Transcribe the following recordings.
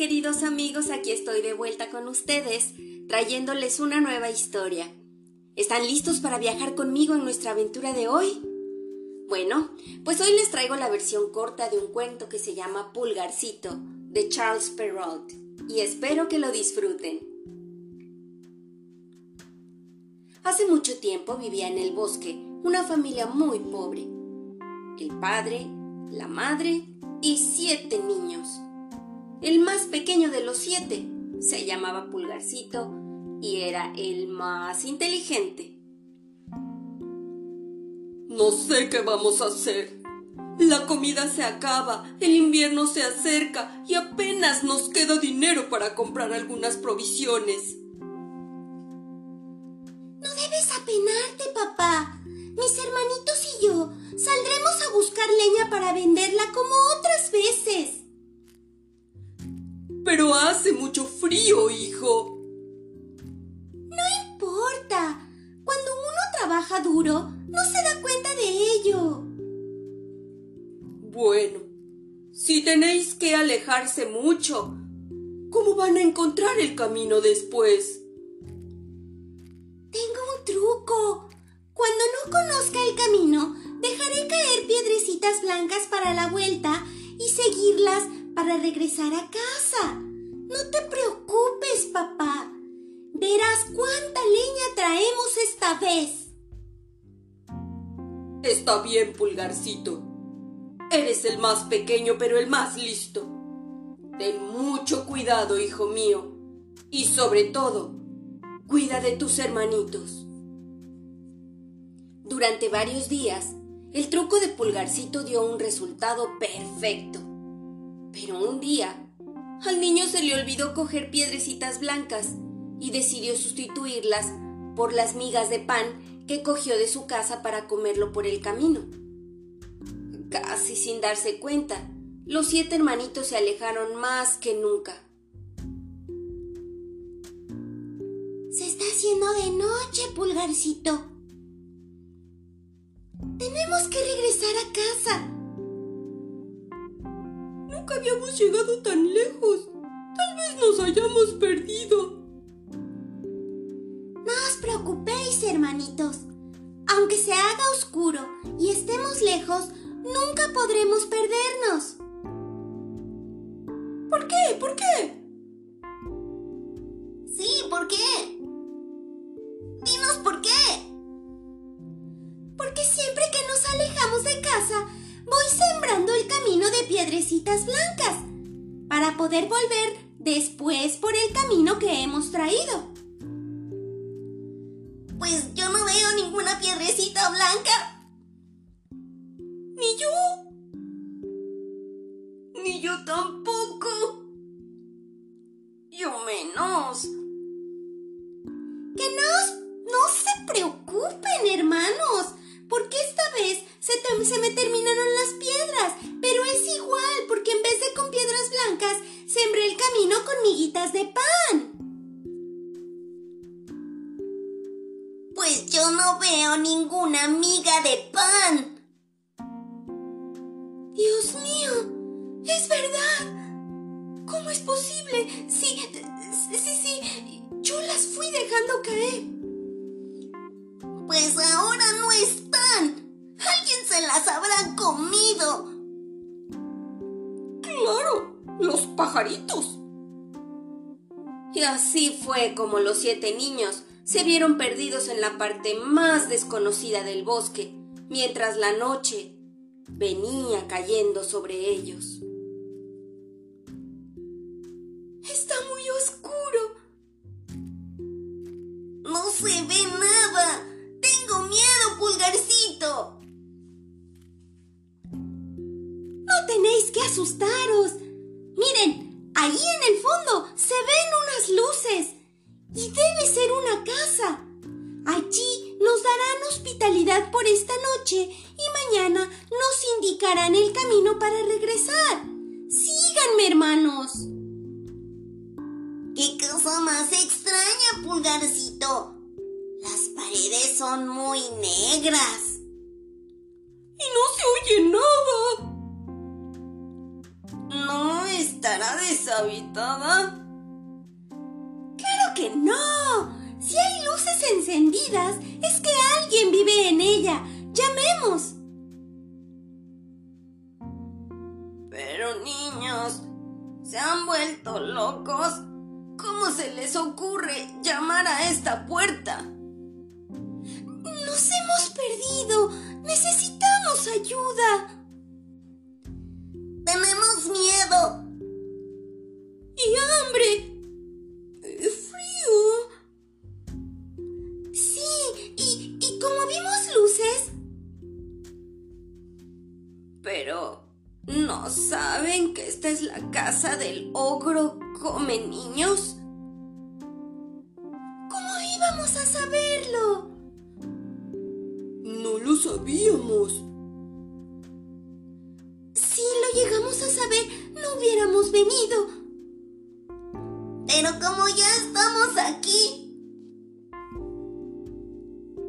queridos amigos, aquí estoy de vuelta con ustedes, trayéndoles una nueva historia. ¿Están listos para viajar conmigo en nuestra aventura de hoy? Bueno, pues hoy les traigo la versión corta de un cuento que se llama Pulgarcito, de Charles Perrault, y espero que lo disfruten. Hace mucho tiempo vivía en el bosque una familia muy pobre. El padre, la madre y siete niños. El más pequeño de los siete se llamaba Pulgarcito y era el más inteligente. No sé qué vamos a hacer. La comida se acaba, el invierno se acerca y apenas nos queda dinero para comprar algunas provisiones. No debes apenarte, papá. Mis hermanitos y yo saldremos a buscar leña para venderla como otras veces. Pero hace mucho frío, hijo. No importa. Cuando uno trabaja duro, no se da cuenta de ello. Bueno, si tenéis que alejarse mucho, ¿cómo van a encontrar el camino después? Tengo un truco. Cuando no conozca el camino, dejaré caer piedrecitas blancas para la vuelta y seguirlas para regresar a casa. No te preocupes, papá. Verás cuánta leña traemos esta vez. Está bien, pulgarcito. Eres el más pequeño, pero el más listo. Ten mucho cuidado, hijo mío. Y sobre todo, cuida de tus hermanitos. Durante varios días, el truco de pulgarcito dio un resultado perfecto. Pero un día, al niño se le olvidó coger piedrecitas blancas y decidió sustituirlas por las migas de pan que cogió de su casa para comerlo por el camino. Casi sin darse cuenta, los siete hermanitos se alejaron más que nunca. Se está haciendo de noche, pulgarcito. Tenemos que regresar a casa habíamos llegado tan lejos. Tal vez nos hayamos perdido. No os preocupéis, hermanitos. Aunque se haga oscuro y estemos lejos, nunca podremos perdernos. Volver después por el camino que hemos traído. Pues yo no veo ninguna piedrecita blanca. No veo ninguna miga de pan. Dios mío, es verdad. ¿Cómo es posible? Sí, sí, sí, yo las fui dejando caer. Pues ahora no están. Alguien se las habrá comido. Claro, los pajaritos. Y así fue como los siete niños se vieron perdidos en la parte más desconocida del bosque, mientras la noche venía cayendo sobre ellos. Está muy oscuro. No se ve nada. Tengo miedo, pulgarcito. tenéis que asustaros. Miren, ahí en el fondo se ven unas luces. Y debe ser una casa. Allí nos darán hospitalidad por esta noche y mañana nos indicarán el camino para regresar. Síganme, hermanos. ¡Qué cosa más extraña, pulgarcito! Las paredes son muy negras. Y no se oye nada no estará habitada? No. Si hay luces encendidas, es que alguien vive en ella. Llamemos. Pero niños, ¿se han vuelto locos? ¿Cómo se les ocurre llamar a esta puerta? Nos hemos perdido. Necesitamos ayuda. Casa del ogro come niños? ¿Cómo íbamos a saberlo? No lo sabíamos. Si lo llegamos a saber, no hubiéramos venido. Pero como ya estamos aquí.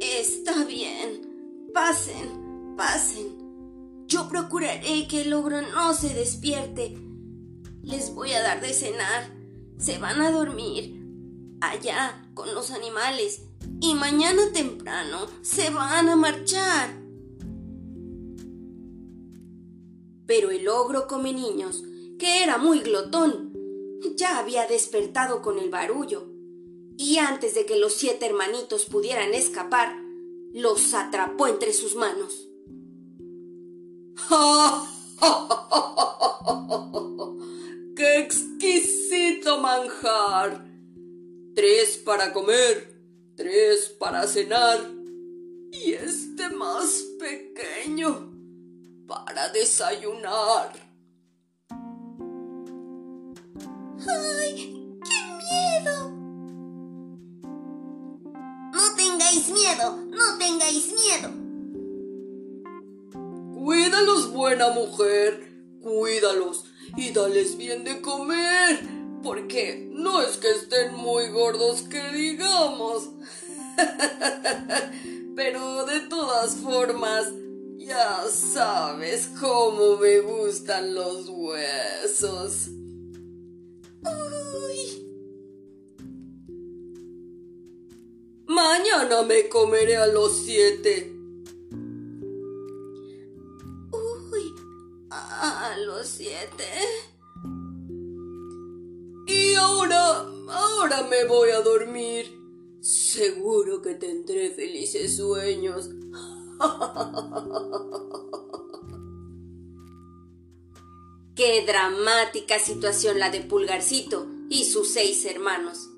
Está bien. Pasen, pasen. Yo procuraré que el ogro no se despierte. Les voy a dar de cenar. Se van a dormir allá con los animales y mañana temprano se van a marchar. Pero el ogro come niños, que era muy glotón, ya había despertado con el barullo, y antes de que los siete hermanitos pudieran escapar, los atrapó entre sus manos. ¡Qué exquisito manjar! Tres para comer, tres para cenar y este más pequeño para desayunar. ¡Ay, qué miedo! No tengáis miedo, no tengáis miedo. Cuídalos, buena mujer, cuídalos y dales bien de comer, porque no es que estén muy gordos que digamos. Pero de todas formas, ya sabes cómo me gustan los huesos. Uy. Mañana me comeré a los siete. Voy a dormir. Seguro que tendré felices sueños. Qué dramática situación la de Pulgarcito y sus seis hermanos.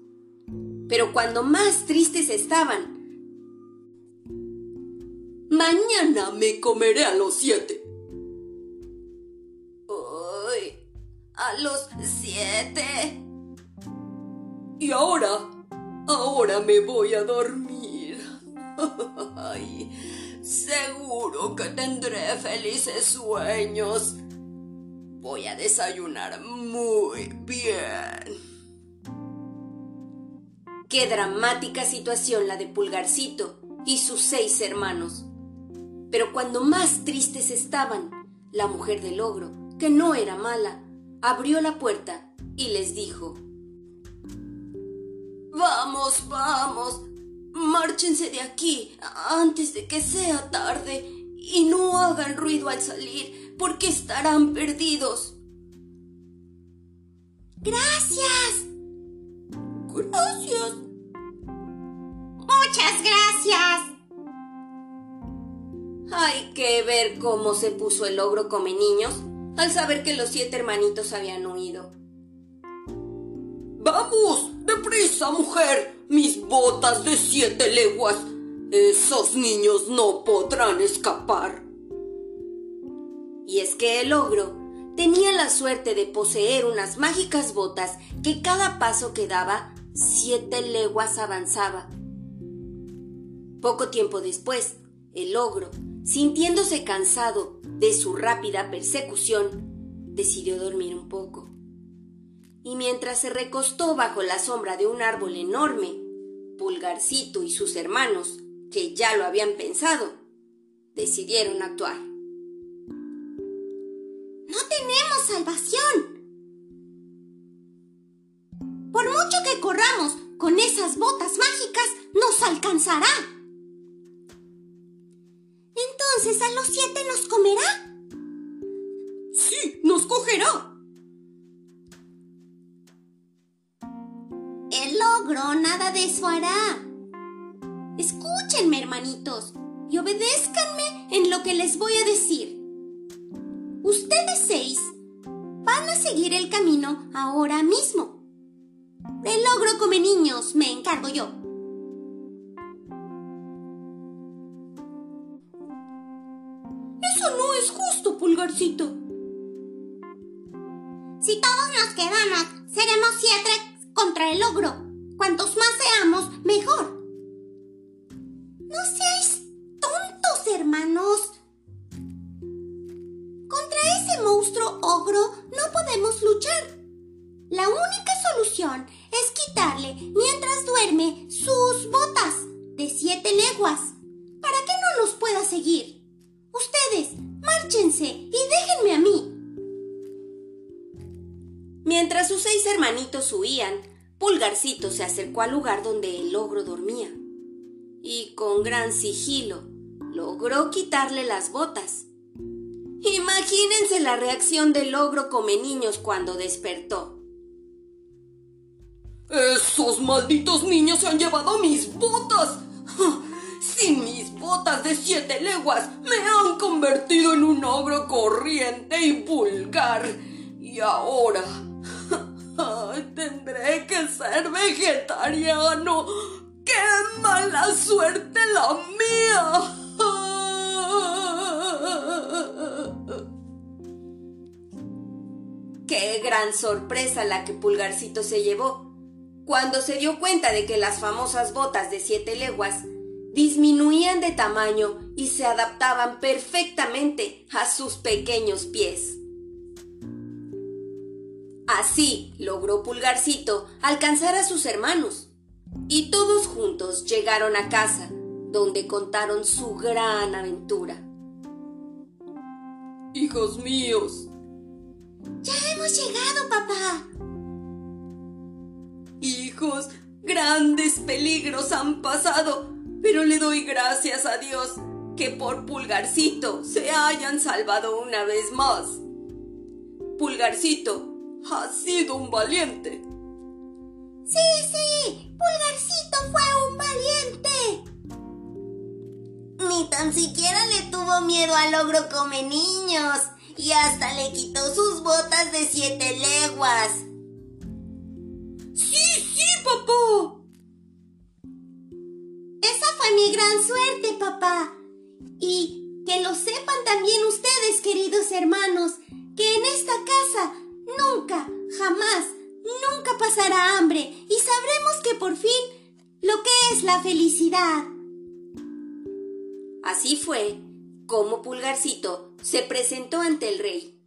Pero cuando más tristes estaban, mañana me comeré a los siete. Uy, a los siete. Y ahora, ahora me voy a dormir. Seguro que tendré felices sueños. Voy a desayunar muy bien. Qué dramática situación la de Pulgarcito y sus seis hermanos. Pero cuando más tristes estaban, la mujer del ogro, que no era mala, abrió la puerta y les dijo, Vamos, vamos, márchense de aquí antes de que sea tarde y no hagan ruido al salir porque estarán perdidos. Gracias. Gracias. Muchas gracias. Hay que ver cómo se puso el ogro come niños al saber que los siete hermanitos habían huido. ¡Vamos! ¡Deprisa, mujer! ¡Mis botas de siete leguas! Esos niños no podrán escapar. Y es que el ogro tenía la suerte de poseer unas mágicas botas que cada paso que daba siete leguas avanzaba. Poco tiempo después, el ogro, sintiéndose cansado de su rápida persecución, decidió dormir un poco. Y mientras se recostó bajo la sombra de un árbol enorme, Pulgarcito y sus hermanos, que ya lo habían pensado, decidieron actuar. No tenemos salvación. con esas botas mágicas nos alcanzará. Entonces a los siete nos comerá. Sí, nos cogerá. El logro nada de eso hará. Escúchenme, hermanitos, y obedézcanme en lo que les voy a decir. Ustedes seis van a seguir el camino ahora mismo. El logro come niños, me encargo yo. Eso no es justo, pulgarcito. Si todos nos quedamos, seremos siete contra el logro. Cuantos más seamos, mejor. No seáis tontos, hermanos. Contra ese monstruo ogro no podemos luchar. La única solución es quitarle, mientras duerme, sus botas de siete leguas, para que no nos pueda seguir. Ustedes, márchense y déjenme a mí. Mientras sus seis hermanitos huían, Pulgarcito se acercó al lugar donde el ogro dormía y con gran sigilo logró quitarle las botas. Imagínense la reacción del ogro come niños cuando despertó. Esos malditos niños se han llevado mis botas. Sin mis botas de siete leguas me han convertido en un ogro corriente y vulgar. Y ahora tendré que ser vegetariano. ¡Qué mala suerte la mía! ¡Qué gran sorpresa la que Pulgarcito se llevó! Cuando se dio cuenta de que las famosas botas de siete leguas disminuían de tamaño y se adaptaban perfectamente a sus pequeños pies. Así logró Pulgarcito alcanzar a sus hermanos y todos juntos llegaron a casa donde contaron su gran aventura. Hijos míos. Ya hemos llegado, papá. Hijos, grandes peligros han pasado, pero le doy gracias a Dios que por Pulgarcito se hayan salvado una vez más. Pulgarcito ha sido un valiente. Sí, sí, Pulgarcito fue un valiente. Ni tan siquiera le tuvo miedo al ogro come niños y hasta le quitó sus botas de siete leguas. Sí, sí, papá. Esa fue mi gran suerte, papá. Y que lo sepan también ustedes, queridos hermanos, que en esta casa nunca, jamás, nunca pasará hambre y sabremos que por fin lo que es la felicidad. Así fue como Pulgarcito se presentó ante el rey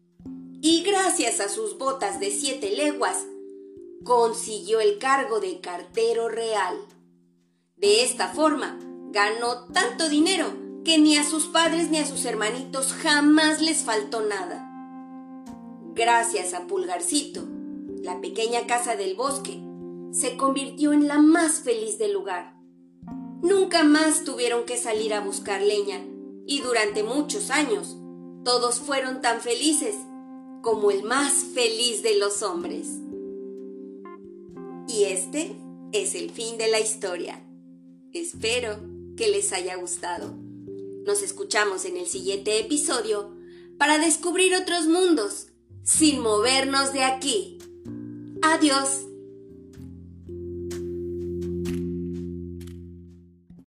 y gracias a sus botas de siete leguas consiguió el cargo de cartero real. De esta forma ganó tanto dinero que ni a sus padres ni a sus hermanitos jamás les faltó nada. Gracias a Pulgarcito, la pequeña casa del bosque se convirtió en la más feliz del lugar. Nunca más tuvieron que salir a buscar leña y durante muchos años todos fueron tan felices como el más feliz de los hombres. Y este es el fin de la historia. Espero que les haya gustado. Nos escuchamos en el siguiente episodio para descubrir otros mundos sin movernos de aquí. Adiós.